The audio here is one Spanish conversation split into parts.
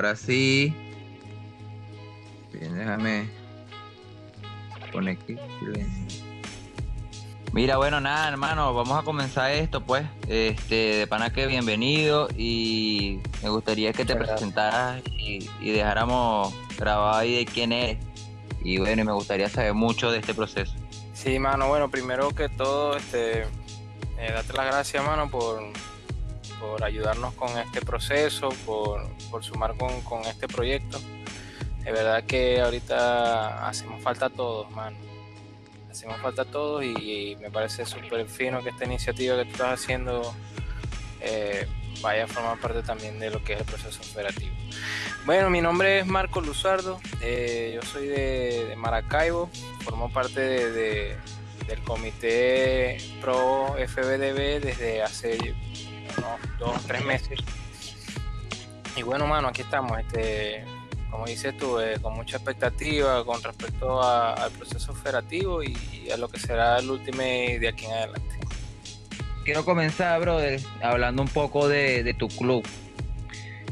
Ah, ahora sí. Bien, déjame poner aquí. Mira, bueno, nada, hermano, vamos a comenzar esto, pues. Este, de pana que bienvenido y me gustaría que te gracias. presentaras y, y dejáramos grabado ahí de quién eres. Y bueno, y me gustaría saber mucho de este proceso. Sí, mano, bueno, primero que todo, este, eh, darte las gracias, mano, por, por ayudarnos con este proceso, por, por sumar con, con este proyecto. De verdad que ahorita hacemos falta todos, mano. Hacemos falta todos y, me parece súper fino que esta iniciativa que tú estás haciendo eh, vaya a formar parte también de lo que es el proceso operativo. Bueno, mi nombre es Marco Luzardo, eh, yo soy de, Maracaibo, formo parte de- del comité Pro FBDB desde hace unos dos o tres meses. Y bueno, mano, aquí estamos, este, como dices tú, eh, con mucha expectativa con respecto a- al proceso operativo y a lo que será el Ultimate de aquí en adelante. Quiero comenzar, brother, hablando un poco de, de tu club.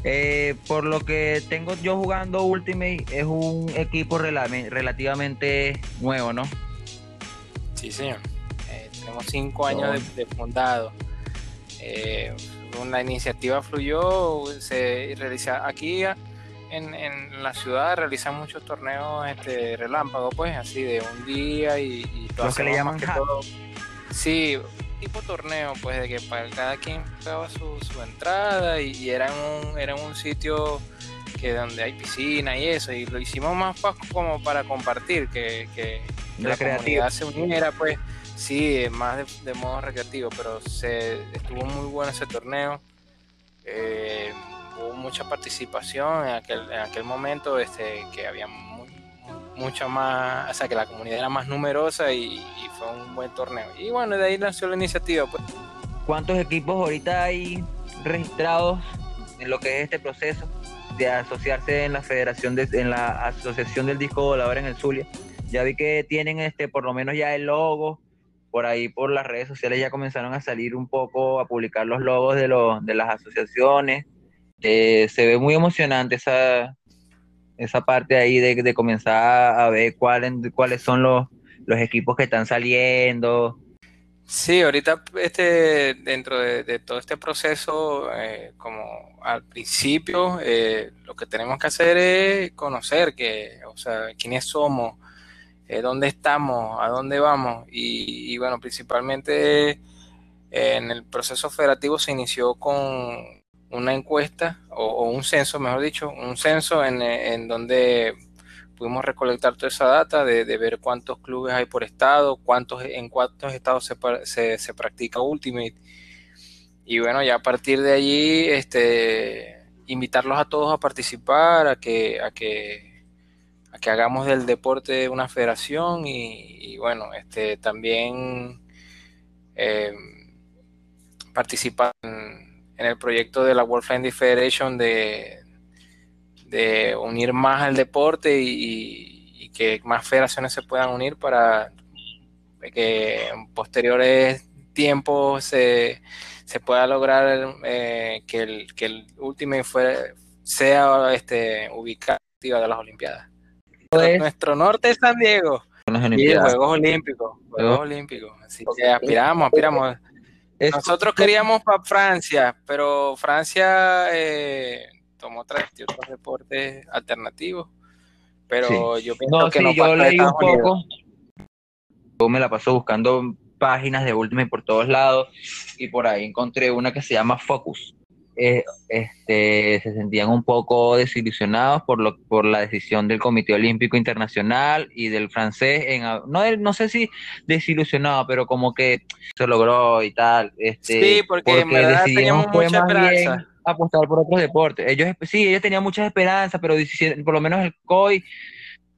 Eh, por lo que tengo yo jugando Ultimate, es un equipo rela- relativamente nuevo, ¿no? Sí, señor. Eh, tenemos cinco años de, de fundado. Eh, una iniciativa fluyó, se realiza aquí en, en la ciudad realizan muchos torneos este, relámpagos, pues así de un día y, y lo Los que le llaman que todo- Sí, tipo torneo, pues de que para cada quien pagaba su, su entrada y, y era en un, era en un sitio que donde hay piscina y eso, y lo hicimos más como para compartir, que, la Recreativo. comunidad se uniera, pues sí, más de, modo recreativo, pero se estuvo muy bueno ese torneo. eh, hubo mucha participación en aquel, en aquel momento, este, que había mu- mucha más, o sea, que la comunidad era más numerosa y, fue un buen torneo. Y bueno, de ahí nació la iniciativa, pues. ¿Cuántos equipos ahorita hay registrados en lo que es este proceso de asociarse en la Federación de, en la Asociación del Disco Volador en el Zulia? Ya vi que tienen este por lo menos ya el logo. Por ahí por las redes sociales ya comenzaron a salir un poco a publicar los logos de los de las asociaciones. Eh, se ve muy emocionante esa esa parte ahí de, de comenzar a ver cuáles cuáles son los, los equipos que están saliendo. Sí, ahorita este, dentro de, todo este proceso, eh, como al principio, eh, lo que tenemos que hacer es conocer que, o sea, quiénes somos, eh, dónde estamos, a dónde vamos. Y, bueno, principalmente eh, en el proceso federativo se inició con una encuesta o, un censo, mejor dicho, un censo en, en donde pudimos recolectar toda esa data de, ver cuántos clubes hay por estado, cuántos en cuántos estados se, se, se, practica Ultimate. Y bueno, ya a partir de allí, este, invitarlos a todos a participar, a que, a que, que hagamos del deporte una federación y, bueno, este, también eh, participar en, el proyecto de la World Friendly Federation de, de unir más al deporte y, que más federaciones se puedan unir para que en posteriores tiempos se, se pueda lograr eh, que, el, que el fue, sea este, ubicado de las Olimpiadas. Pues, Nuestro norte es San Diego. Y Juegos Olímpicos, Juegos Olímpicos. Así que aspiramos, aspiramos. Nosotros queríamos para Francia, pero Francia eh, tomó otros deportes alternativos. Pero sí. yo pienso no, que sí, no yo leí un poco. Yo me la paso buscando páginas de Ultimate por todos lados y por ahí encontré una que se llama Focus. Eh, este, se sentían un poco desilusionados por, lo, por la decisión del Comité Olímpico Internacional y del francés. En, no, no sé si desilusionado, pero como que se logró y tal. Este, sí, porque, porque en verdad teníamos mucha esperanza. apostar por otros deportes. Ellos, sí, ellos tenían muchas esperanzas, pero por lo menos el COI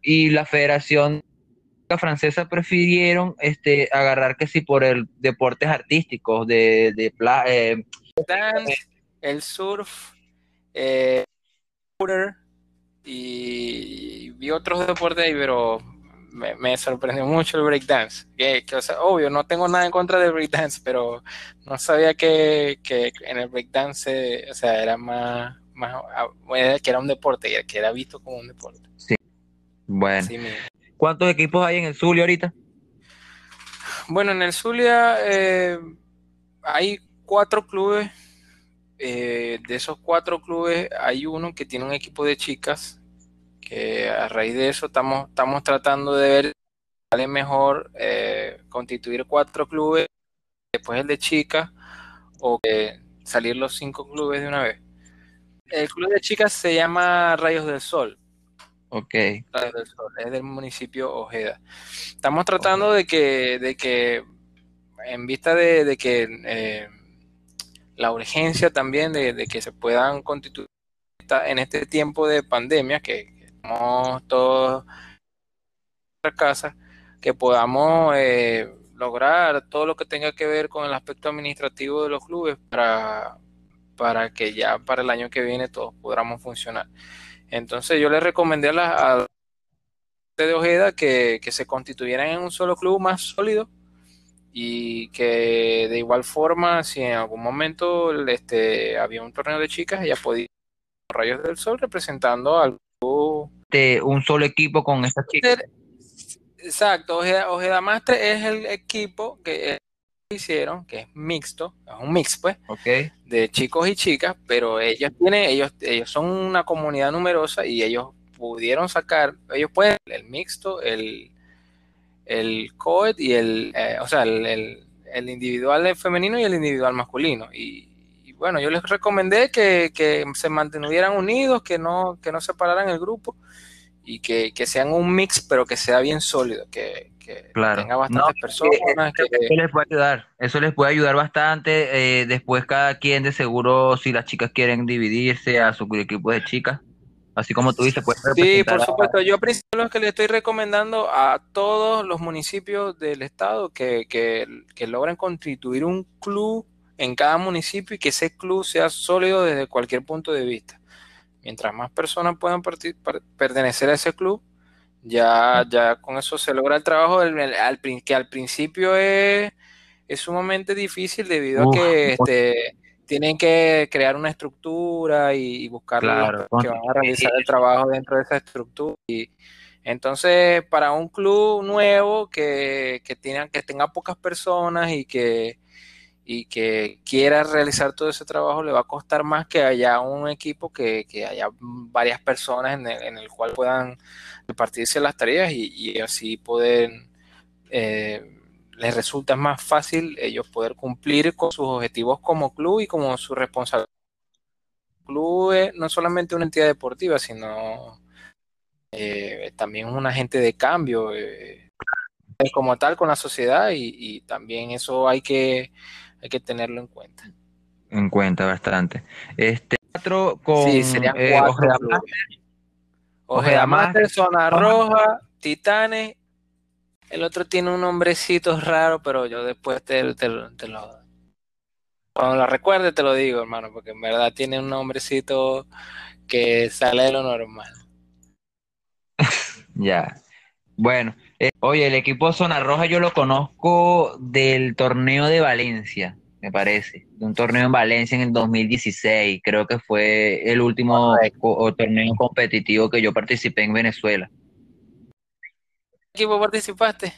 y la Federación francesa prefirieron este agarrar que sí por el deportes artísticos de, de eh, dance, el surf eh, y vi otros deportes ahí pero me, me sorprendió mucho el breakdance que, que o sea, obvio no tengo nada en contra del breakdance pero no sabía que, que en el breakdance o sea era más más, ah, que era un deporte, que era visto como un deporte. Sí. Bueno. ¿Cuántos equipos hay en el Zulia ahorita? Bueno, en el Zulia eh, hay cuatro clubes. Eh, de esos cuatro clubes hay uno que tiene un equipo de chicas, que a raíz de eso estamos, estamos tratando de ver si vale mejor eh, constituir cuatro clubes, después el de chicas, o salir los cinco clubes de una vez. El club de chicas se llama Rayos del Sol. Ok. Rayos del Sol, es del municipio Ojeda. Estamos tratando de que, de que, en vista de, que eh, la urgencia también de, que se puedan constituir en este tiempo de pandemia, que, estamos todos en casa, que podamos eh, lograr todo lo que tenga que ver con el aspecto administrativo de los clubes para, para que ya para el año que viene todos podamos funcionar. Entonces yo le recomendé a la de Ojeda que, se constituyeran en un solo club más sólido y que de igual forma si en algún momento este, había un torneo de chicas ella podía Rayos del Sol representando al club de un solo equipo con esas chicas. Exacto Ojeda, Ojeda Master es el equipo que hicieron, que es mixto, es un mix pues, de chicos y chicas, pero ellos tienen, ellos, ellos son una comunidad numerosa y ellos pudieron sacar, ellos pueden, el mixto, el, el coed y el, eh, o sea, el, el, individual femenino y el individual masculino. Y, bueno, yo les recomendé que, que, se mantuvieran unidos, que no, que no separaran el grupo y que, que sean un mix, pero que sea bien sólido, que, claro. tenga bastantes personas. eso les puede ayudar, eso les puede ayudar bastante. Eh, después cada quien de seguro, si las chicas quieren dividirse a su equipo de chicas, así como tú dices, puedes Sí, por supuesto. Yo principio lo que le estoy recomendando a todos los municipios del estado que, que, que logren constituir un club en cada municipio y que ese club sea sólido desde cualquier punto de vista. Mientras más personas puedan pertenecer a ese club, ya, ya con eso se logra el trabajo al, que al principio es, sumamente difícil debido a que este, tienen que crear una estructura y, buscar que van a realizar el trabajo dentro de esa estructura. Y entonces, para un club nuevo que, que, que tenga pocas personas y que, y que quiera realizar todo ese trabajo, le va a costar más que haya un equipo que, haya varias personas en el, en el cual puedan repartirse las tareas y, así pueden, eh, les resulta más fácil ellos poder cumplir con sus objetivos como club y como su responsabilidad. El club es no solamente una entidad deportiva, sino eh, también un agente de cambio eh, como tal con la sociedad y, también eso hay que, hay que tenerlo en cuenta. En cuenta bastante. Este cuatro con sí, serían cuatro Ojeda Master, Zona Roja, Titanes. El otro tiene un nombrecito raro, pero yo después te, lo... Cuando lo recuerde te lo digo, hermano, porque en verdad tiene un nombrecito que sale de lo normal. ya. Bueno, eh, oye, el equipo Zona Roja yo lo conozco del torneo de Valencia me parece, de un torneo en Valencia en el 2016. Creo que fue el último torneo competitivo que yo participé en Venezuela. ¿Qué equipo participaste?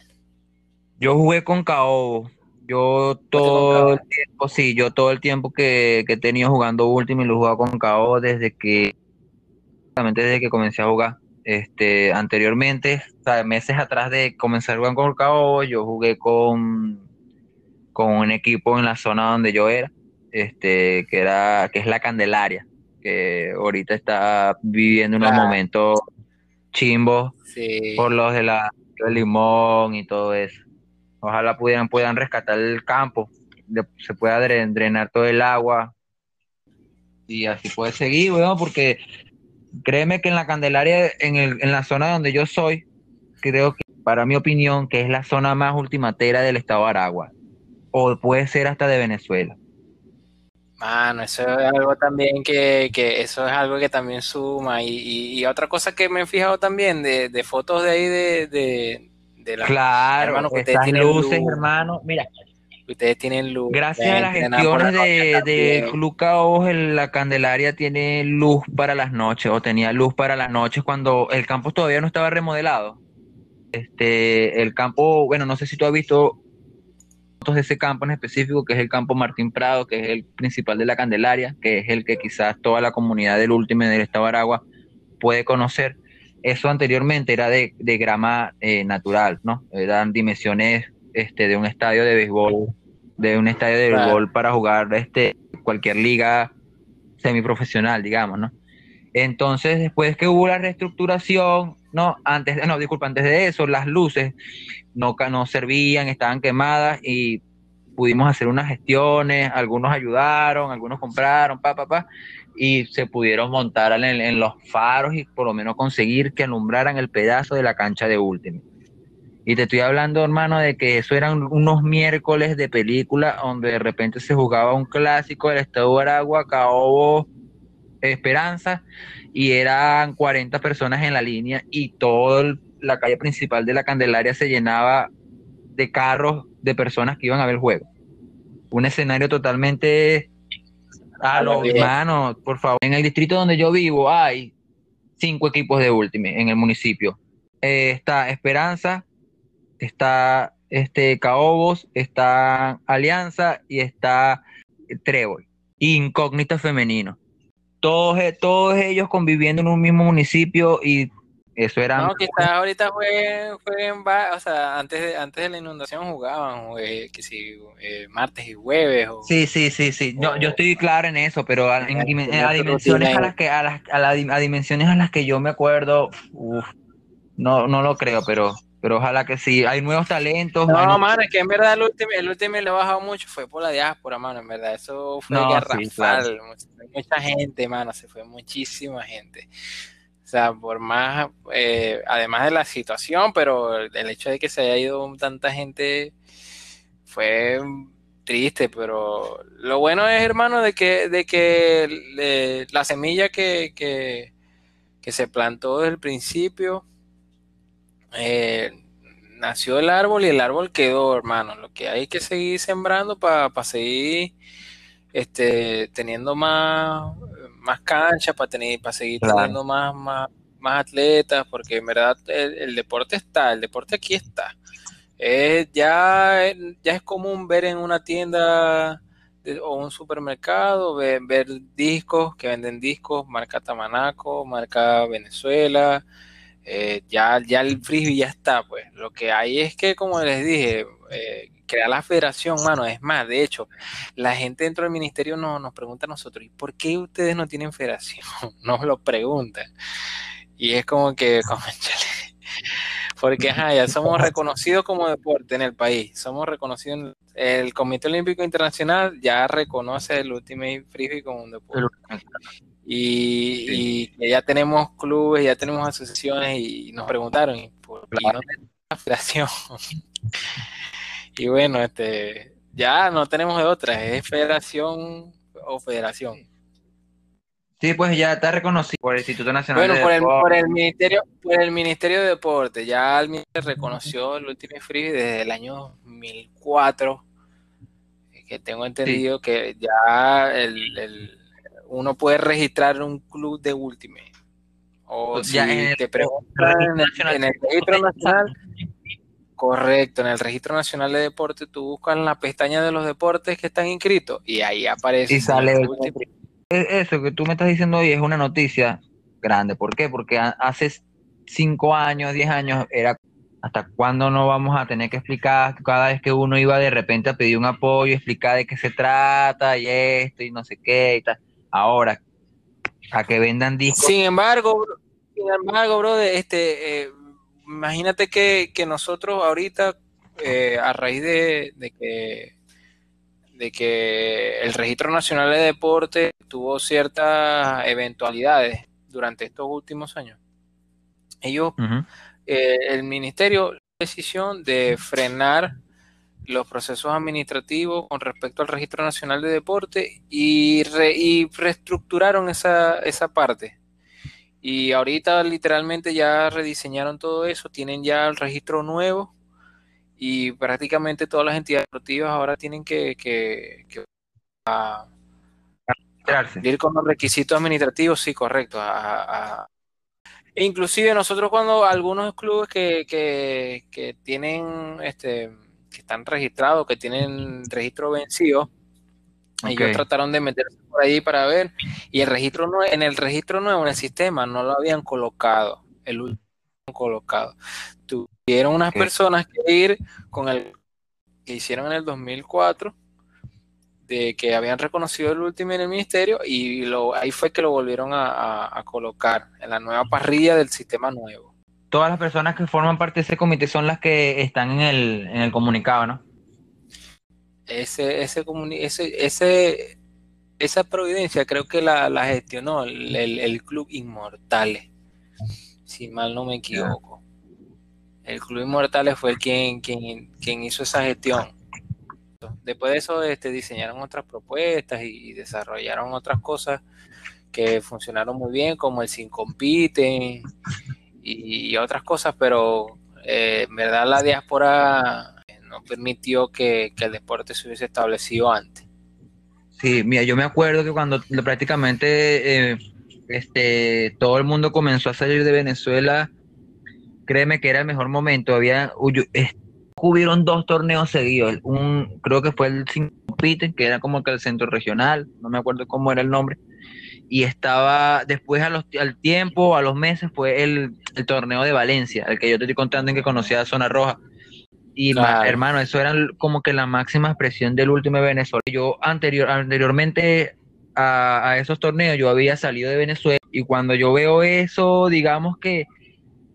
Yo jugué con Caobo. Yo todo el tiempo, sí, yo todo el tiempo que, que he tenido jugando último y lo jugaba con Caobo desde que, desde que comencé a jugar. Este, anteriormente, meses atrás de comenzar a jugar con Caobo, yo jugué con con un equipo en la zona donde yo era, este, que era, que es la Candelaria, que ahorita está viviendo unos momentos chimbos por los de la limón y todo eso. Ojalá pudieran, puedan rescatar el campo, se pueda drenar todo el agua y así puede seguir, weón, porque créeme que en la Candelaria, en, el, en la zona donde yo soy, creo que, para mi opinión, que es la zona más ultimatera del estado de Aragua o puede ser hasta de Venezuela. Mano, eso es algo también que, que eso es algo que también suma. Y, y, otra cosa que me he fijado también de, de fotos de ahí de, de, de la Claro, hermano, que luces, hermano. Mira, Ustedes tienen luz. Gracias a las gestiones de, de Club la Candelaria tiene luz para las noches, o tenía luz para las noches cuando el campo todavía no estaba remodelado. Este, el campo, bueno, no sé si tú has visto de ese campo en específico, que es el campo Martín Prado, que es el principal de la Candelaria, que es el que quizás toda la comunidad del último del estado de Aragua puede conocer. Eso anteriormente era de, grama eh, natural, ¿no? Eran dimensiones este, de un estadio de béisbol, de un estadio de béisbol para jugar este, cualquier liga semiprofesional, digamos, ¿no? Entonces, después que hubo la reestructuración, no, antes, no, disculpa, antes de eso, las luces no, no servían, estaban quemadas y pudimos hacer unas gestiones, algunos ayudaron, algunos compraron, pa, pa, pa, y se pudieron montar en, los faros y por lo menos conseguir que alumbraran el pedazo de la cancha de último. Y te estoy hablando, hermano, de que eso eran unos miércoles de película donde de repente se jugaba un clásico del Estado de Aragua, Caobo, Esperanza, y eran 40 personas en la línea y toda la calle principal de la Candelaria se llenaba de carros de personas que iban a ver el juego. Un escenario totalmente a los hermanos, por favor. En el distrito donde yo vivo hay cinco equipos de Ultimate en el municipio. Eh, está Esperanza, está este Caobos, está Alianza y está Trébol. Incógnito femenino. Todos, eh, todos ellos conviviendo en un mismo municipio y eso era. No, quizás ahorita fue, fue en o sea, antes de, antes de la inundación jugaban, que si eh, martes y jueves. O, sí, sí, sí, sí. yo estoy claro en eso, pero a, dimensiones a las que, a las, a, dimensiones a las que yo me acuerdo, no, no lo creo, pero, pero ojalá que sí. Hay nuevos talentos. No, mano, es que en verdad el último, el último le ha bajado mucho, fue por la diáspora, mano, en verdad. Eso fue no, mucha gente, mano, se fue muchísima gente sea, por más, eh, además de la situación, pero el hecho de que se haya ido tanta gente fue triste, pero lo bueno es, hermano, de que, de que la semilla que, que, se plantó desde el principio, eh, nació el árbol y el árbol quedó, hermano. Lo que hay que seguir sembrando para seguir este, teniendo más más cancha para tener para seguir teniendo más, más, atletas, porque en verdad el, deporte está, el deporte aquí está. ya, ya es común ver en una tienda o un supermercado, ver, discos que venden discos, marca Tamanaco, marca Venezuela, eh, ya, ya el frisbee ya está, pues. Lo que hay es que, como les dije, eh, crear la federación, mano, es más, de hecho, la gente dentro del ministerio no, nos pregunta a nosotros, ¿y por qué ustedes no tienen federación? Nos lo preguntan. Y es como que, como, porque ya somos reconocidos como deporte en el país, somos reconocidos, el Comité Olímpico Internacional ya reconoce el Ultimate Frisbee como un deporte. Y, ya tenemos clubes, ya tenemos asociaciones y nos preguntaron, ¿por qué no tenemos la federación? Y bueno, este, ya no tenemos de otra, es federación o federación. Sí, pues ya está reconocido por el Instituto Nacional bueno, por el, por el Ministerio, por el Ministerio de Deporte, ya el Ministerio reconoció el último free desde el año 2004, que tengo entendido que ya el, uno puede registrar un club de Ultimate. O pues si te preguntan en el registro nacional, Correcto, en el Registro Nacional de Deportes tú buscas en la pestaña de los deportes que están inscritos y ahí aparece. Y sale. E, eso que tú me estás diciendo hoy es una noticia grande. ¿Por qué? Porque hace cinco años, diez años era hasta cuándo no vamos a tener que explicar cada vez que uno iba de repente a pedir un apoyo, explicar de qué se trata y esto y no sé qué y tal. Ahora, a que vendan discos. Sin embargo, sin embargo, bro, este, eh, imagínate que, nosotros ahorita, eh, a raíz de, que, de que el Registro Nacional de Deporte tuvo ciertas eventualidades durante estos últimos años, ellos, eh, el ministerio, decisión de frenar los procesos administrativos con respecto al Registro Nacional de Deporte y, y reestructuraron esa, esa parte y ahorita literalmente ya rediseñaron todo eso, tienen ya el registro nuevo y prácticamente todas las entidades deportivas ahora tienen que, que, que ir con los requisitos administrativos, sí, correcto. E inclusive nosotros cuando algunos clubes que, que, que tienen, este, que están registrados, que tienen registro vencido, ellos trataron de meterse por ahí para ver, y el registro en el registro nuevo en el sistema no lo habían colocado, el último colocado. Tuvieron unas personas que ir con el que hicieron en el 2004 de que habían reconocido el último en el ministerio y lo, ahí fue que lo volvieron a, colocar en la nueva parrilla del sistema nuevo. Todas las personas que forman parte de ese comité son las que están en el, en el comunicado, ¿no? Ese, ese, ese, ese, esa providencia creo que la, gestionó el, el, Club Inmortales, si mal no me equivoco. El Club Inmortales fue quien, quien, quien hizo esa gestión Después de eso este, diseñaron otras propuestas y, desarrollaron otras cosas que funcionaron muy bien, como el Sin Compite y, otras cosas, pero eh, en verdad la diáspora no permitió que, el deporte se hubiese establecido antes. Sí, mira, yo me acuerdo que cuando prácticamente eh, este, todo el mundo comenzó a salir de Venezuela, créeme que era el mejor momento. Había, hubieron dos torneos seguidos. Un, creo que fue el Peter, que era como que el centro regional, no me acuerdo cómo era el nombre. Y estaba, después a los, al tiempo, a los meses, fue el, torneo de Valencia, el que yo te estoy contando en que conocía a Zona Roja. Y hermano, eso era como que la máxima expresión del último de Venezuela. Yo anterior, anteriormente a, esos torneos, yo había salido de Venezuela y cuando yo veo eso, digamos que,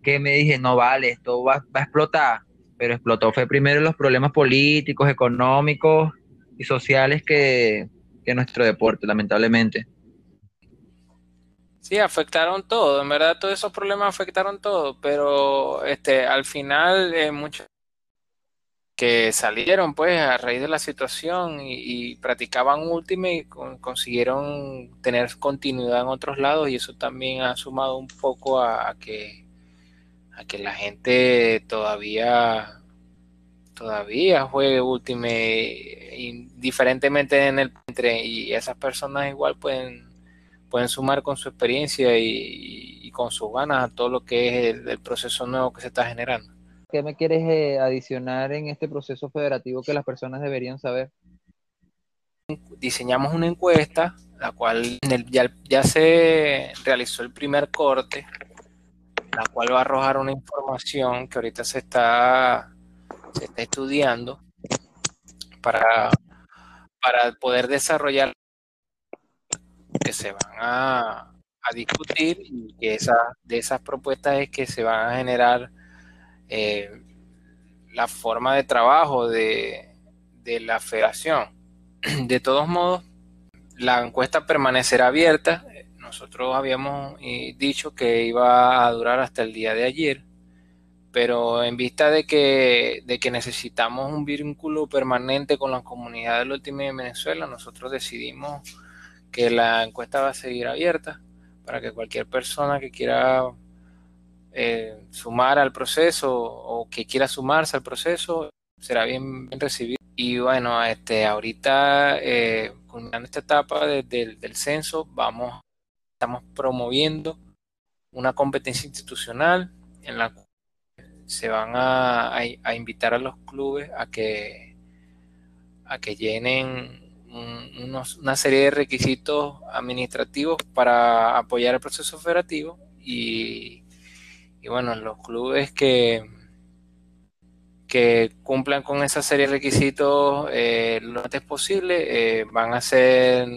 que me dije, no vale, esto va, va a explotar pero explotó fue primero los problemas políticos, económicos y sociales que, nuestro deporte, lamentablemente. Sí, afectaron todo, en verdad todos esos problemas afectaron todo, pero este, al final eh, muchos que salieron pues a raíz de la situación y, practicaban última y consiguieron tener continuidad en otros lados y eso también ha sumado un poco a que a que la gente todavía todavía juegue Ultimate indiferentemente en el entre y esas personas igual pueden pueden sumar con su experiencia y, con sus ganas a todo lo que es el, proceso nuevo que se está generando. ¿Qué me quieres eh, adicionar en este proceso federativo que las personas deberían saber? Diseñamos una encuesta, la cual ya, ya se realizó el primer corte la cual va a arrojar una información que ahorita se está, se está estudiando para, para poder desarrollar que se van a, discutir y que esa, de esas propuestas es que se van a generar eh, la forma de trabajo de, de la federación. De todos modos, la encuesta permanecerá abierta nosotros habíamos eh, dicho que iba a durar hasta el día de ayer, pero en vista de que, de que necesitamos un vínculo permanente con la comunidad del último de Venezuela, nosotros decidimos que la encuesta va a seguir abierta para que cualquier persona que quiera eh, sumar al proceso o que quiera sumarse al proceso será bien, recibido. Y bueno, este, ahorita, eh, culminando esta etapa del censo, vamos estamos promoviendo una competencia institucional en la cual se van a, invitar a los clubes a que, a que llenen una serie de requisitos administrativos para apoyar el proceso federativo y, bueno, los clubes que, que cumplan con esa serie de requisitos eh, lo antes posible eh, van a ser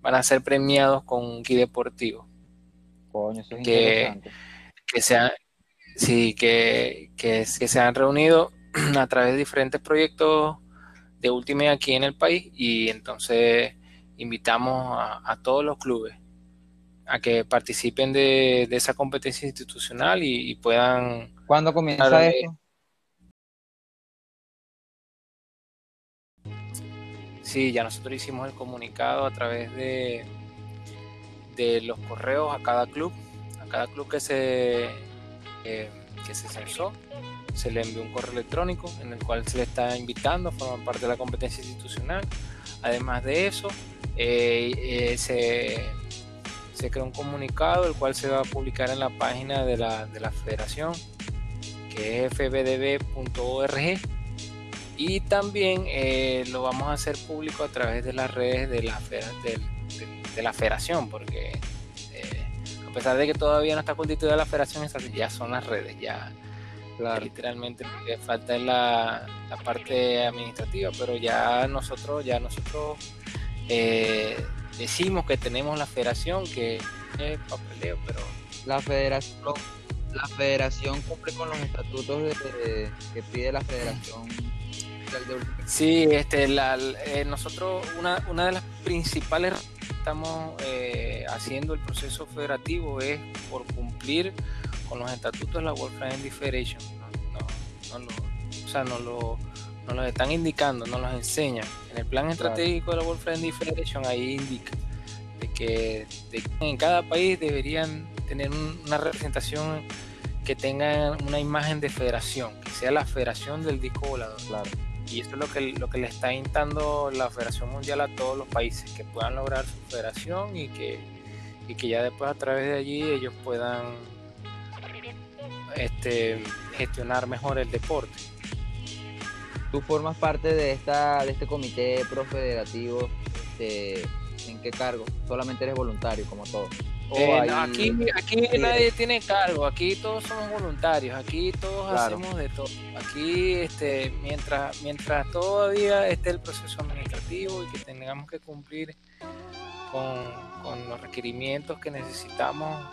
van a ser premiados con un kit deportivo. Coño, eso es que. Que sean, sí, que, que, se han reunido a través de diferentes proyectos de Ultimate aquí en el país y entonces invitamos a, todos los clubes a que participen de, esa competencia institucional y, puedan... ¿Cuándo comienza esto? Sí, ya nosotros hicimos el comunicado a través de, de los correos a cada club, a cada club que se, eh, que se censó. Se le envió un correo electrónico en el cual se le está invitando a formar parte de la competencia institucional. Además de eso, eh, eh, se, se creó un comunicado el cual se va a publicar en la página de la, de la federación, que es fbdb.org. Y también eh, lo vamos a hacer público a través de las redes de la, de, de, la federación, porque a pesar de que todavía no está constituida la federación, ya son las redes, ya literalmente lo que falta es la, la, parte administrativa, pero ya nosotros, ya nosotros eh, decimos que tenemos la federación, que es papeleo, pero... La federación, la federación cumple con los estatutos que pide la federación. Sí, este, la, eh, nosotros, una, una de las principales estamos eh, haciendo el proceso federativo es por cumplir con los estatutos de la World Friendly Federation. No, no, no, o sea, no lo nos los están indicando, nos los enseñan. En el plan estratégico de la World Friendly Federation ahí indica de que, en cada país deberían tener una representación que tenga una imagen de federación, que sea la federación del disco volador. Claro. Y esto es lo que, lo que le está instando la Federación Mundial a todos los países, que puedan lograr su federación y que, y que ya después a través de allí ellos puedan este, gestionar mejor el deporte. Tú formas parte de esta de este comité profederativo este, en qué cargo solamente eres voluntario como todos eh, aquí aquí nadie tiene cargo aquí todos somos voluntarios aquí todos hacemos de todo. Aquí este mientras mientras todavía esté el proceso administrativo y que tengamos que cumplir con, los requerimientos que necesitamos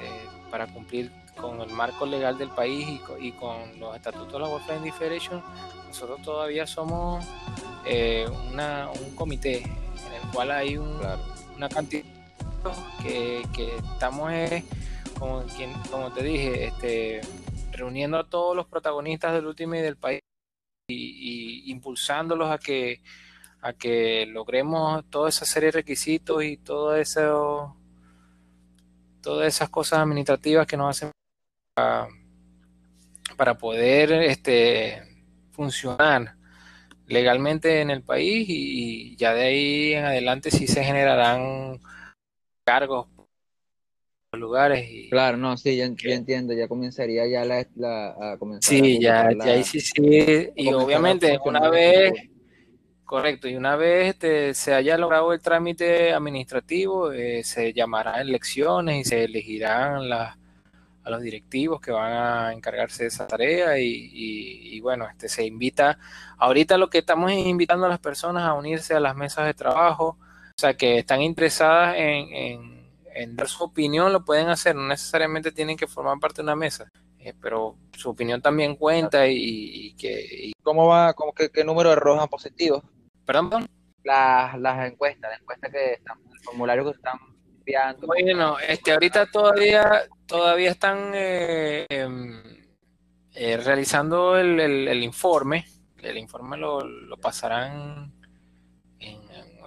eh, para cumplir con el marco legal del país y con, los estatutos de la World Friendly Federation, nosotros todavía somos eh, un comité en el cual hay una cantidad que, que estamos, eh, como, como te dije, este, reuniendo a todos los protagonistas del último y del país y, impulsándolos a que a que logremos toda esa serie de requisitos y todo eso todas esas cosas administrativas que nos hacen para, poder este, funcionar legalmente en el país y, ya de ahí en adelante sí se generarán cargos lugares y claro no sí ya, entiendo ya comenzaría ya la, a comenzar sí ya, ahí sí sí y obviamente una vez correcto y una vez este, se haya logrado el trámite administrativo eh, se llamarán elecciones y se elegirán las a los directivos que van a encargarse de esa tarea y, bueno, este, se invita, ahorita lo que estamos invitando a las personas a unirse a las mesas de trabajo, o sea, que están interesadas en, dar su opinión, lo pueden hacer, no necesariamente tienen que formar parte de una mesa, eh, pero su opinión también cuenta y, que... ¿Cómo va, cómo, qué, qué número de arrojan positivos? ¿Perdón? Las, las encuestas, las encuestas que están, el formulario que están Bueno, este, ahorita todavía todavía están eh, em, eh, realizando el, informe. El informe lo, pasarán en,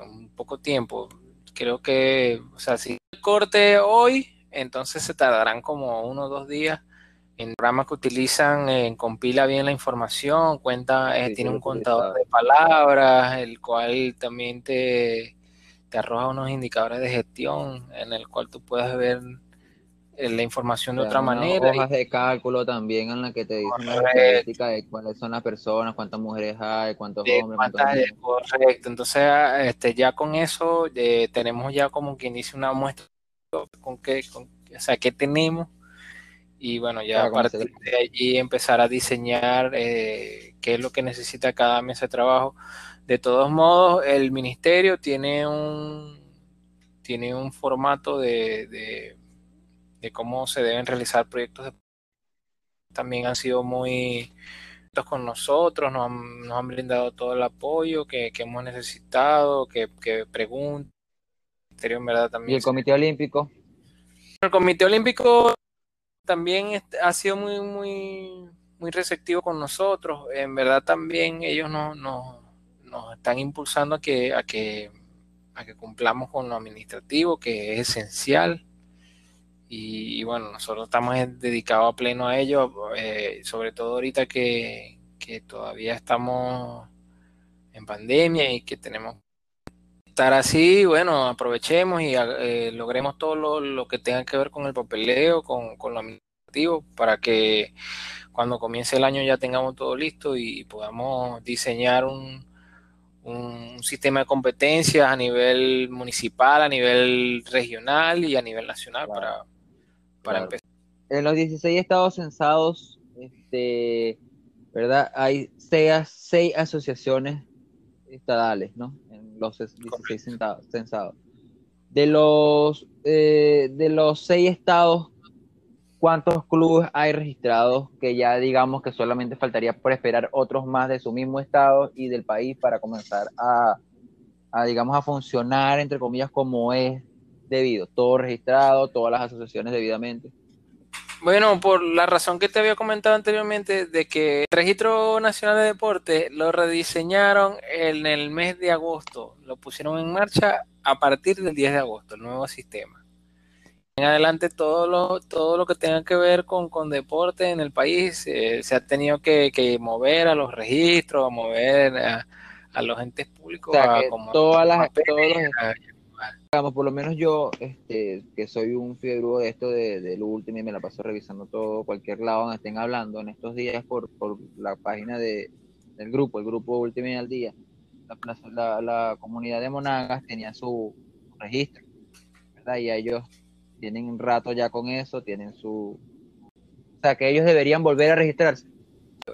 un poco tiempo. Creo que, o sea, si el corte hoy, entonces se tardarán como uno o dos días. El programa que utilizan eh, compila bien la información, cuenta, tiene un contador de palabras, el cual también te, te arroja unos indicadores de gestión en el cual tú puedes ver eh, la información de otra manera. Hojas de cálculo también en la que te dicen la estadística de cuáles son las personas, cuántas mujeres hay, cuántos hombres. correcto, entonces ah, este, ya con eso eh, tenemos ya como quien dice una muestra con qué, o sea, qué tenemos y bueno, ya a partir de allí empezar a diseñar eh, qué es lo que necesita cada mesa de trabajo. De todos modos, el ministerio tiene un tiene un formato de de cómo se deben realizar proyectos también han sido muy con nosotros, nos han, brindado todo el apoyo que, hemos necesitado, que, que preguntan. En verdad, también ¿Y el Comité Olímpico? El Comité Olímpico también ha sido muy, muy, muy receptivo con nosotros. En verdad también ellos nos, nos están impulsando a que, a que, a que cumplamos con lo administrativo, que es esencial. Y, bueno, nosotros estamos dedicados a pleno a ello, eh, sobre todo ahorita que, todavía estamos en pandemia y que tenemos que estar así, bueno, aprovechemos y eh, logremos todo lo, que tenga que ver con el papeleo, con, con lo administrativo, para que cuando comience el año ya tengamos todo listo y podamos diseñar un, un sistema de competencias a nivel municipal, a nivel regional y a nivel nacional para, para empezar. En los 16 estados censados, este, ¿verdad? Hay seis, seis asociaciones estadales, ¿no? En los 16 censados. De los, eh, de los seis estados, ¿cuántos clubes hay registrados que ya digamos que solamente faltaría por esperar otros más de su mismo estado y del país para comenzar a, digamos, a funcionar, entre comillas, como es debido, todo registrado, todas las asociaciones debidamente. Bueno, por la razón que te había comentado anteriormente, de que el Registro Nacional de Deportes lo rediseñaron en el mes de agosto, lo pusieron en marcha a partir del 10 de agosto, el nuevo sistema. En adelante todo lo, todo lo que tenga que ver con, con deporte en el país eh, se ha tenido que, mover a los registros, a mover a, los entes públicos. como todas las, Digamos, por lo menos yo, este, que soy un fiebre de esto de, de, lo último y me la paso revisando todo, cualquier lado donde estén hablando en estos días por, por la página de, del grupo, el grupo Último al Día, la, la, comunidad de Monagas tenía su registro, ¿verdad? Y ellos tienen un rato ya con eso, tienen su... O sea, que ellos deberían volver a registrarse.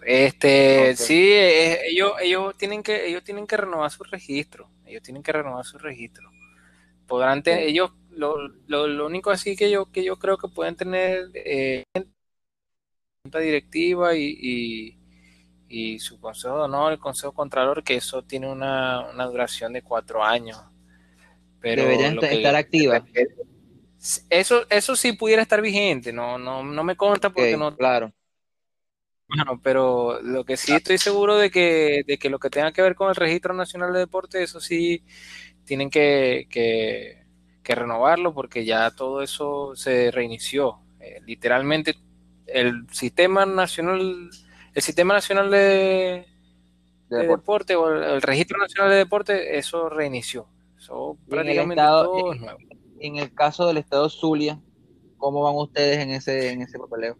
Este, sí, ellos, ellos, tienen que, ellos tienen que renovar su registro, ellos tienen que renovar su registro podrán tener, ellos, lo, lo, único así que yo, que yo creo que pueden tener eh, junta directiva y, y, su consejo no el consejo contralor, que eso tiene una, duración de cuatro años. Pero Deberían estar activas. Eso, eso sí pudiera estar vigente, no, no, no me consta porque no. Claro. Bueno, pero lo que sí estoy seguro de que, de que lo que tenga que ver con el Registro Nacional de Deportes, eso sí tienen que, que, renovarlo porque ya todo eso se reinició. Eh, literalmente el sistema nacional, el sistema nacional de, deporte. o el, registro nacional de deporte, eso reinició. Eso prácticamente todo es nuevo. En el caso del estado Zulia, ¿cómo van ustedes en ese, en ese papeleo?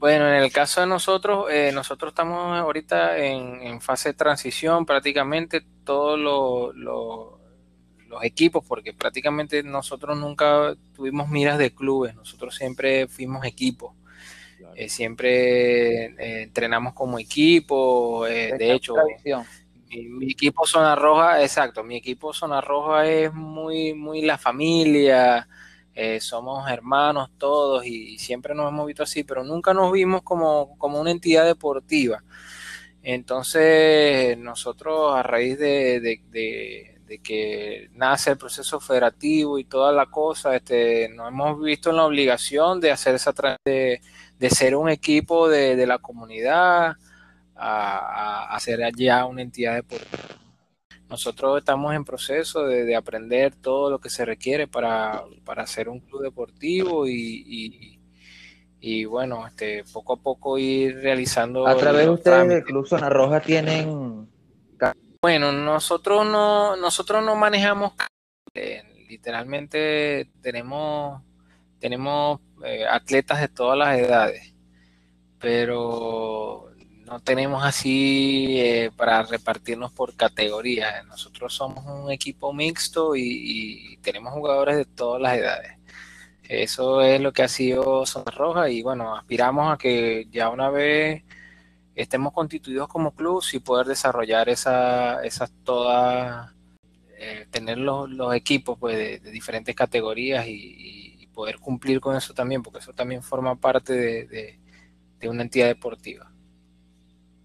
Bueno, en el caso de nosotros, eh, nosotros estamos ahorita en, fase de transición, prácticamente todos los equipos, porque prácticamente nosotros nunca tuvimos miras de clubes, nosotros siempre fuimos equipos. Eh, siempre eh, entrenamos como equipo, de hecho, mi, equipo Zona Roja, exacto, mi equipo Zona Roja es muy, muy la familia, eh, somos hermanos todos y siempre nos hemos visto así, pero nunca nos vimos como, como una entidad deportiva. Entonces, nosotros a raíz de, que nace el proceso federativo y toda la cosa, este, nos hemos visto en la obligación de hacer esa de, de ser un equipo de, la comunidad a, a, ser ya una entidad deportiva. Nosotros estamos en proceso de, aprender todo lo que se requiere para, hacer un club deportivo y, y, bueno, este, poco a poco ir realizando. A través de ustedes del Club Zona Roja tienen. Bueno, nosotros no, nosotros no manejamos. literalmente tenemos, tenemos eh, atletas de todas las edades, pero no tenemos así eh, para repartirnos por categorías. Nosotros somos un equipo mixto y, tenemos jugadores de todas las edades. Eso es lo que ha sido Zona Roja y bueno, aspiramos a que ya una vez estemos constituidos como club y poder desarrollar esas esa todas, eh, tener los, equipos pues, de, diferentes categorías y, poder cumplir con eso también, porque eso también forma parte de una entidad deportiva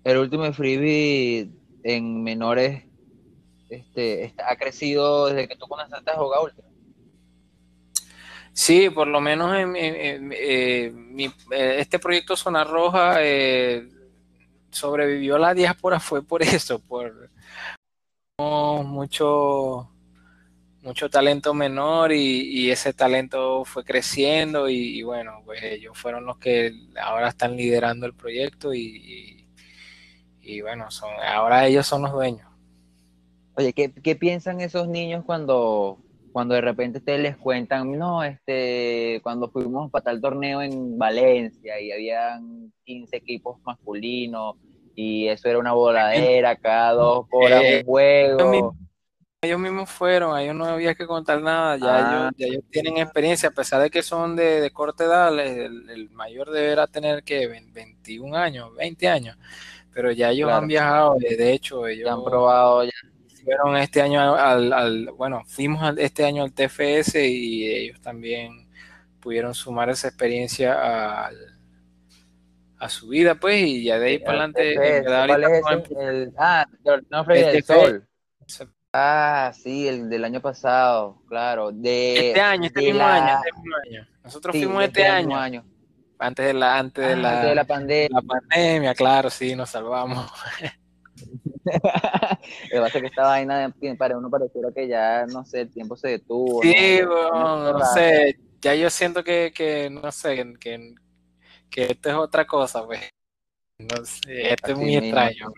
el último freebie en menores este, ha crecido desde que tú comenzaste a jugar último. Sí, por lo menos en, eh, este proyecto Zona Roja eh, sobrevivió a la diáspora fue por eso, por mucho mucho talento menor y, ese talento fue creciendo y, bueno, pues ellos fueron los que ahora están liderando el proyecto y bueno, son, ahora ellos son los dueños. Oye, ¿qué, ¿qué, piensan esos niños cuando, cuando de repente ustedes les cuentan, no, este, cuando fuimos para tal torneo en Valencia y habían 15 equipos masculinos y eso era una voladera, cada dos horas un juego? ellos mismos fueron, a ellos no había que contar nada, ya, ellos, ah. tienen experiencia, a pesar de que son de, de corta edad, el, mayor deberá tener que 21 años, 20 años, pero ya ellos han viajado, de hecho ellos han probado ya. Fueron este año al, bueno, fuimos este año al TFS y ellos también pudieron sumar esa experiencia a su vida, pues, y ya de ahí para adelante. ¿Cuál es el, ah, no, el Sol. Ah, sí, el del año pasado, claro. De, este año, este, mismo, año, este mismo año. Nosotros fuimos este, este año, Antes de la, antes de ah, la, de la pandemia. La pandemia, claro, sí, nos salvamos. Lo que pasa es que esta vaina para uno pareciera que ya, no sé, el tiempo se detuvo. Sí, no, no, sé, ya yo siento que, que no sé, que, que esto es otra cosa, pues. No sé, esto es muy extraño.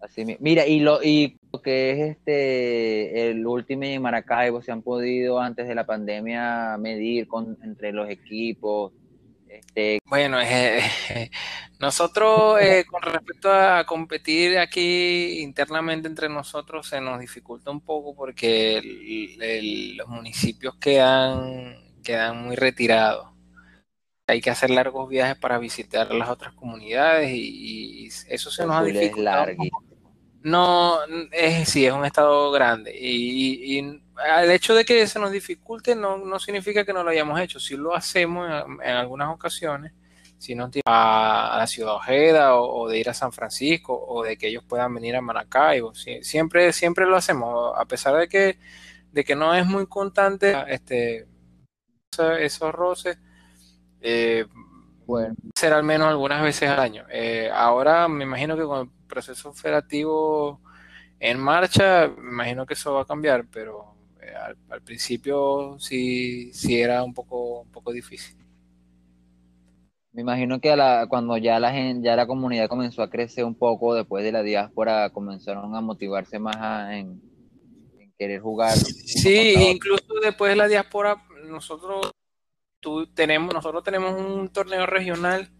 Así, mira, y lo, y lo que es este el último en Maracaibo, se han podido antes de la pandemia medir con, entre los equipos. Este... Bueno, eh, nosotros eh, con respecto a competir aquí internamente entre nosotros se nos dificulta un poco porque los municipios quedan, quedan muy retirados hay que hacer largos viajes para visitar las otras comunidades y, eso se nos ha dificultado. No, es, sí, es un estado grande. Y, el hecho de que se nos dificulte no, no, significa que no lo hayamos hecho. Si lo hacemos en, algunas ocasiones, si no a, a la ciudad Ojeda o, de ir a San Francisco o de que ellos puedan venir a Maracaibo. siempre, siempre lo hacemos, a pesar de que, de que no es muy constante este, esos roces. Eh, bueno. Ser al menos algunas veces al año. Eh, ahora me imagino que con proceso operativo en marcha, me imagino que eso va a cambiar, pero eh, al, principio sí, sí era un poco, un poco difícil. Me imagino que la, cuando ya la gente, ya la comunidad comenzó a crecer un poco después de la diáspora, comenzaron a motivarse más en, querer jugar. Sí, incluso después de la diáspora, nosotros tú, tenemos, nosotros tenemos un torneo regional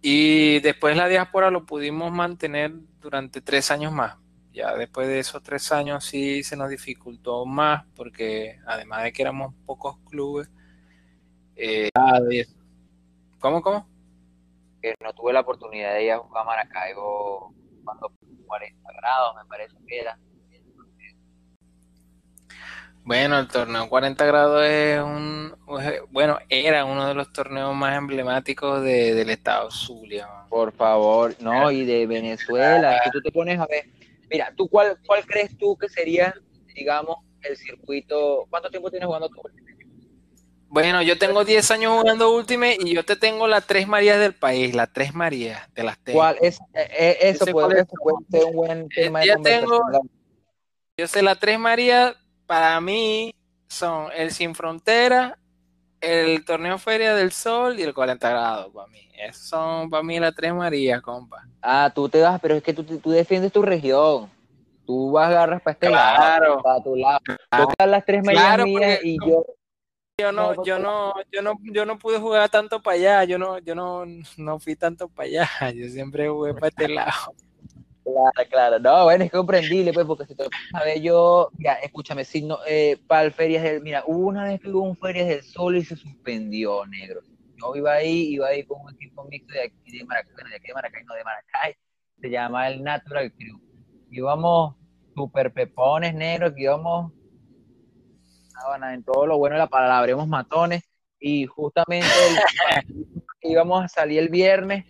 y después la diáspora lo pudimos mantener durante tres años más. Ya después de esos tres años sí se nos dificultó más porque además de que éramos pocos clubes. Eh, ¿Cómo, cómo? Que no tuve la oportunidad de ir a jugar a Maracaibo cuando 40 grados, me parece que era. Bueno, el torneo 40 grados es un, bueno, era uno de los torneos más emblemáticos del estado Zulia. Por favor, no, y de Venezuela, que tú te pones a ver, mira, ¿tú cuál, cuál crees tú que sería, digamos, el circuito, ¿cuánto tiempo tienes jugando tú? Bueno, yo tengo 10 años jugando Ultimate y yo te tengo las tres Marías del país, las tres Marías, de las tengo. ¿Cuál es? Eh, eh, eso puede, ser un buen tema de conversación. yo sé las tres Marías para mí son el Sin Frontera, el Torneo Feria del Sol y el 40 grados para mí. Esos son para mí las tres Marías, compa. Ah, tú te vas, pero es que tú, tú defiendes tu región. Tú vas a agarrar para este lado, para tu lado. Tú las tres Marías mías y yo yo no, yo no, yo no, yo no pude jugar tanto para allá, yo no, yo no, no fui tanto para allá, yo siempre jugué para este lado. Claro, claro. No, bueno, es comprendible, pues, porque si te a ver, yo, mira, escúchame, si no, eh, para el Ferias del, mira, una vez que hubo un Ferias del Sol y se suspendió, negro. Yo iba ahí, iba ahí con un equipo mixto de aquí de Maracay, de aquí de Maracay, no de Maracay, se llama el Natural Crew. Íbamos super pepones negros, que íbamos en todo lo bueno de la palabra, íbamos matones, y justamente íbamos a salir el viernes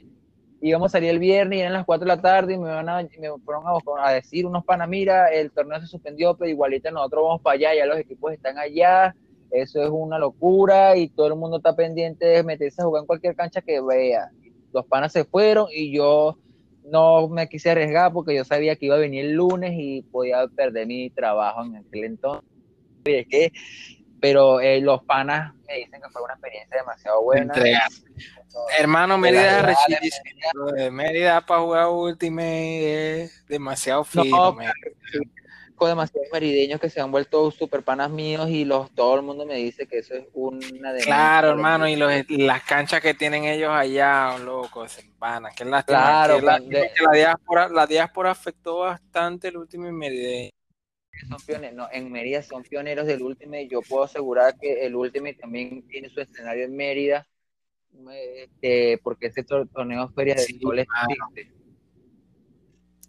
íbamos a salir el viernes y eran las 4 de la tarde y me, van a, me fueron a, decir unos panas, mira, el torneo se suspendió, pero igualito nosotros vamos para allá, ya los equipos están allá, eso es una locura y todo el mundo está pendiente de meterse a jugar en cualquier cancha que vea. Los panas se fueron y yo no me quise arriesgar porque yo sabía que iba a venir el lunes y podía perder mi trabajo en aquel entonces. pero eh, los panas me dicen que fue una experiencia demasiado buena. Hermano, Mérida es Mérida para jugar Ultimate es demasiado fino demasiados merideños que se han vuelto super panas míos y los todo el mundo me dice que eso es una de Claro, hermano, y las canchas que tienen ellos allá, locos, panas, que lástima. Claro, la, diáspora, la diáspora afectó bastante el último merideño. Son pioneros, no, en Mérida son pioneros del último y yo puedo asegurar que el último también tiene su escenario en Mérida, este, porque ese torneo Feria de Sol existe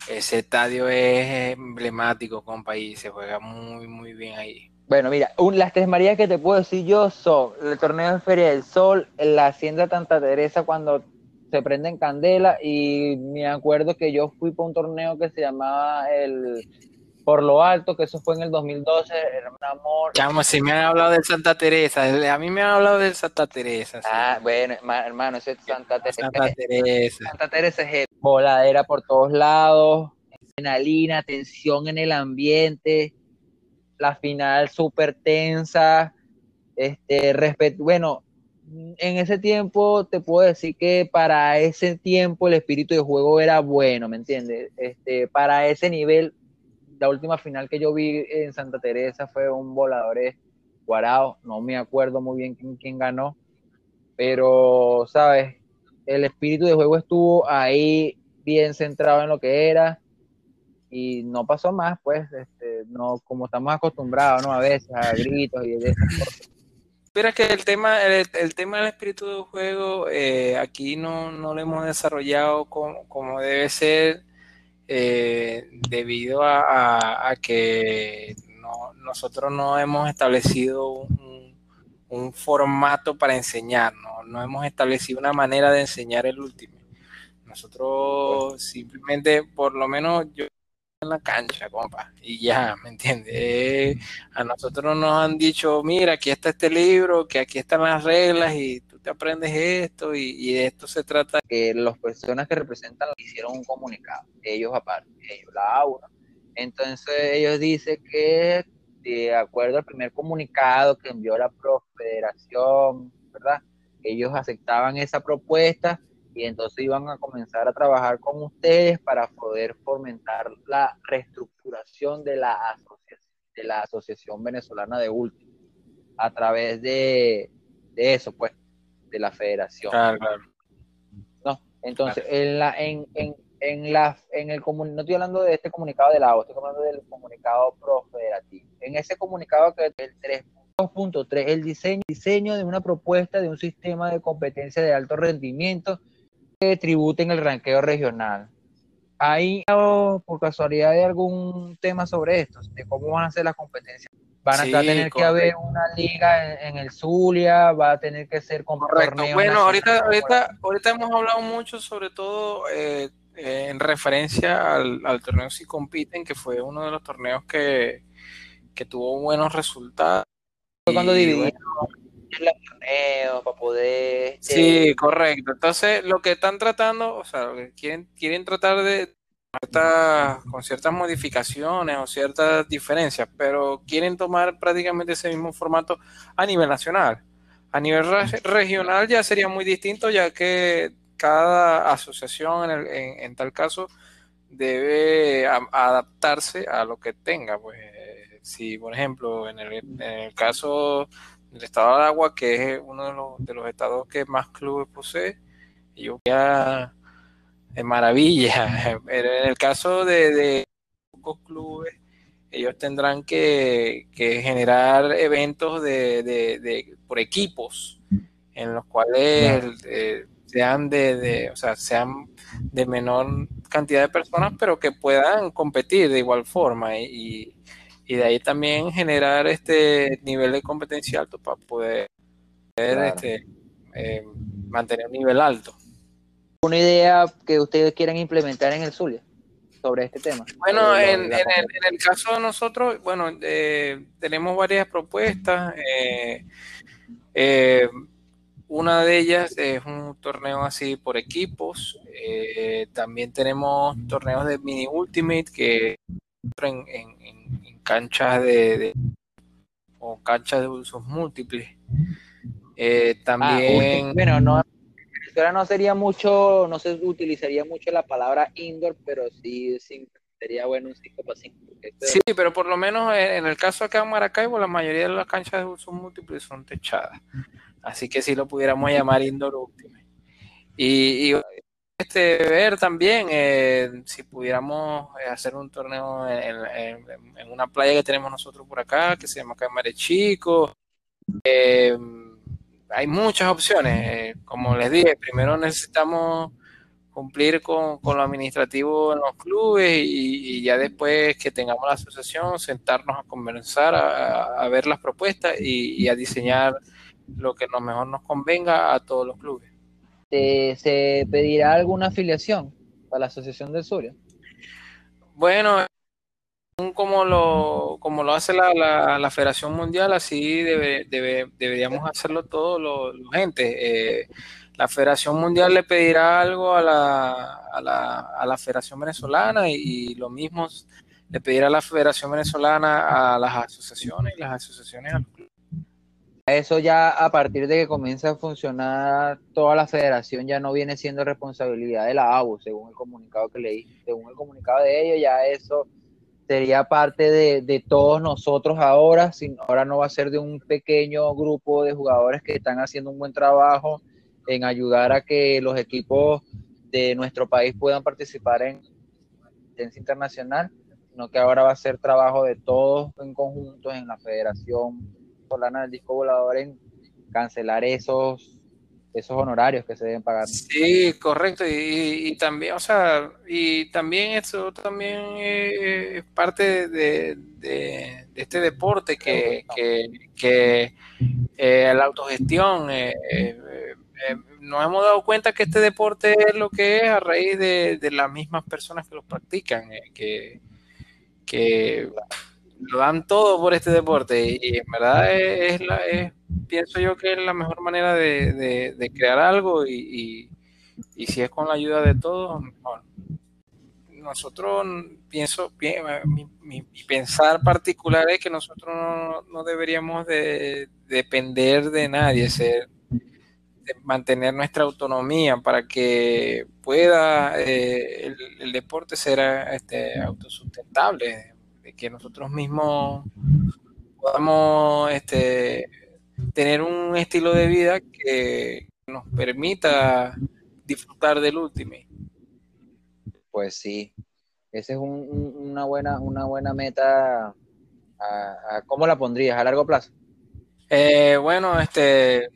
ese estadio es emblemático, compa, y se juega muy, muy bien ahí. Bueno, mira, las tres Marías que te puedo decir yo son el torneo de Feria del Sol, la Hacienda Santa Teresa cuando se prende en candela y me acuerdo que yo fui para un torneo que se llamaba el Por lo Alto, que eso fue en el 2012, era un amor. Chamo, si me han hablado de Santa Teresa, a mí me han hablado de Santa Teresa. Ah, bueno, hermano, ese es Santa Teresa. Santa Teresa. Santa Teresa es voladera por todos lados, adrenalina, tensión en el ambiente, la final súper tensa, este, respeto, bueno, en ese tiempo te puedo decir que para ese tiempo el espíritu de juego era bueno, ¿me entiendes? Este, para ese nivel, la última final que yo vi en Santa Teresa fue un volador guarao, no me acuerdo muy bien quién, quién ganó, pero, ¿sabes? el espíritu de juego estuvo ahí bien centrado en lo que era y no pasó más, pues, este, no, como estamos acostumbrados, ¿no? A veces a gritos y de esas cosas. Pero es que el tema, el, tema del espíritu de juego eh, aquí no, no, lo hemos desarrollado como, como debe ser eh, debido a, que nosotros no hemos establecido un, formato para enseñar, ¿no? hemos establecido una manera de enseñar el último. Nosotros simplemente, por lo menos yo en la cancha, compa, y ya, ¿me entiendes? a nosotros nos han dicho, mira, aquí está este libro, que aquí están las reglas y te aprendes esto y, de esto se trata. Que las personas que representan hicieron un comunicado, ellos aparte, ellos, la aula. Entonces ellos dicen que de acuerdo al primer comunicado que envió la Profederación, ¿verdad? Ellos aceptaban esa propuesta y entonces iban a comenzar a trabajar con ustedes para poder fomentar la reestructuración de la asociación, de la Asociación Venezolana de Último a través de, eso, pues, de la federación. Claro, claro. No, entonces, en la, en, en, en la, en el no estoy hablando de este comunicado de la O, estoy hablando del comunicado profederativo. En ese comunicado que es el 3.3, el diseño, diseño de una propuesta de un sistema de competencia de alto rendimiento que tribute en el ranqueo regional. ¿Hay por casualidad de algún tema sobre esto? ¿De cómo van a ser las competencias? Van a tener que haber una liga en, el Zulia, va a tener que ser con Correcto. Bueno, ahorita, ahorita, ahorita hemos hablado mucho sobre todo eh, eh, en referencia al, torneo Si Compiten, que fue uno de los torneos que, tuvo buenos resultados. Fue cuando dividimos los torneos para poder... Sí, correcto. Entonces, lo que están tratando, o sea, quieren, quieren tratar de con ciertas modificaciones o ciertas diferencias, pero quieren tomar prácticamente ese mismo formato a nivel nacional. A nivel regional ya sería muy distinto, ya que cada asociación en, tal caso debe adaptarse a lo que tenga. Pues si, por ejemplo, en el, caso del estado de Agua, que es uno de los, estados que más clubes posee, yo ya de maravilla. Pero en el caso de, pocos clubes, ellos tendrán que, generar eventos de, por equipos en los cuales eh, sean de, o sea, sean de menor cantidad de personas, pero que puedan competir de igual forma y, de ahí también generar este nivel de competencia alto para poder, este, eh, mantener un nivel alto. ¿Una idea que ustedes quieran implementar en el Zulia sobre este tema? Bueno, en, el, caso de nosotros, bueno, eh, tenemos varias propuestas. Eh, una de ellas es un torneo así por equipos. Eh, también tenemos torneos de mini ultimate que en, en, canchas de, o canchas de usos múltiples. Eh, ah, también. bueno, no, no sería mucho, no se utilizaría mucho la palabra indoor, pero sí, sería bueno un 5 para 5. Sí, pero por lo menos en el caso acá en Maracaibo, la mayoría de las canchas usos múltiples son techadas. Así que si lo pudiéramos llamar Indoor Ultimate. Y, este, ver también eh, si pudiéramos eh, hacer un torneo en, una playa que tenemos nosotros por acá, que se llama Caimare Chico. Eh, hay muchas opciones. como les dije, primero necesitamos cumplir con, lo administrativo en los clubes y, ya después que tengamos la asociación, sentarnos a conversar, a, ver las propuestas y, a diseñar lo que lo mejor nos convenga a todos los clubes. ¿Se pedirá alguna afiliación para la Asociación del Sur? Bueno, como lo, como lo hace la, la, Federación Mundial, así debe, deberíamos hacerlo todos los, entes. Eh, la Federación Mundial le pedirá algo a la, a la, a la Federación Venezolana y, lo mismo le pedirá la Federación Venezolana a las asociaciones y las asociaciones los. Eso ya a partir de que comienza a funcionar toda la federación ya no viene siendo responsabilidad de la ABU, según el comunicado que leí. Según el comunicado de ellos, ya eso sería parte de, todos nosotros ahora, sin, ahora no va a ser de un pequeño grupo de jugadores que están haciendo un buen trabajo en ayudar a que los equipos de nuestro país puedan participar en competencia internacional, sino que ahora va a ser trabajo de todos en conjunto en la Federación Solana del Disco Volador en cancelar esos esos honorarios que se deben pagar. Sí, correcto. Y, también, o sea, y también eso también es parte de, este deporte que, que, eh, la autogestión. Eh, eh, nos hemos dado cuenta que este deporte es lo que es a raíz de, las mismas personas que lo practican, que, que lo dan todo por este deporte y, en verdad es, la, pienso yo que es la mejor manera de, crear algo y, si es con la ayuda de todos. Nosotros, pienso, mi, pensar particular es que nosotros no, deberíamos de depender de nadie, ser, de mantener nuestra autonomía para que pueda eh, el, deporte ser este, autosustentable, de que nosotros mismos podamos este, tener un estilo de vida que nos permita disfrutar del último. Pues sí, esa es una, buena, una buena meta. ¿Cómo la pondrías? ¿A largo plazo? Eh, bueno, este,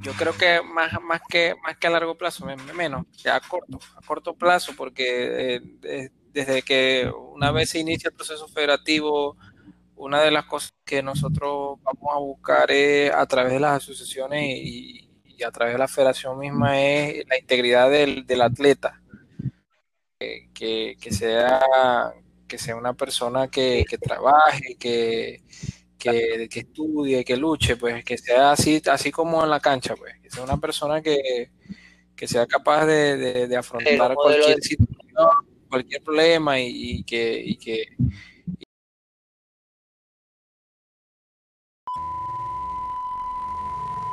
yo creo que más, más, que, más que a largo plazo, menos, que a corto, a corto plazo, porque eh, desde que una vez se inicia el proceso federativo, una de las cosas que nosotros vamos a buscar es a través de las asociaciones y, a través de la federación misma es la integridad del, atleta. Que, sea, que sea una persona que, trabaje, que, que, estudie, que luche, pues que sea así, así como en la cancha, pues, que sea una persona que, sea capaz de, afrontar cualquier situación, cualquier problema y, que,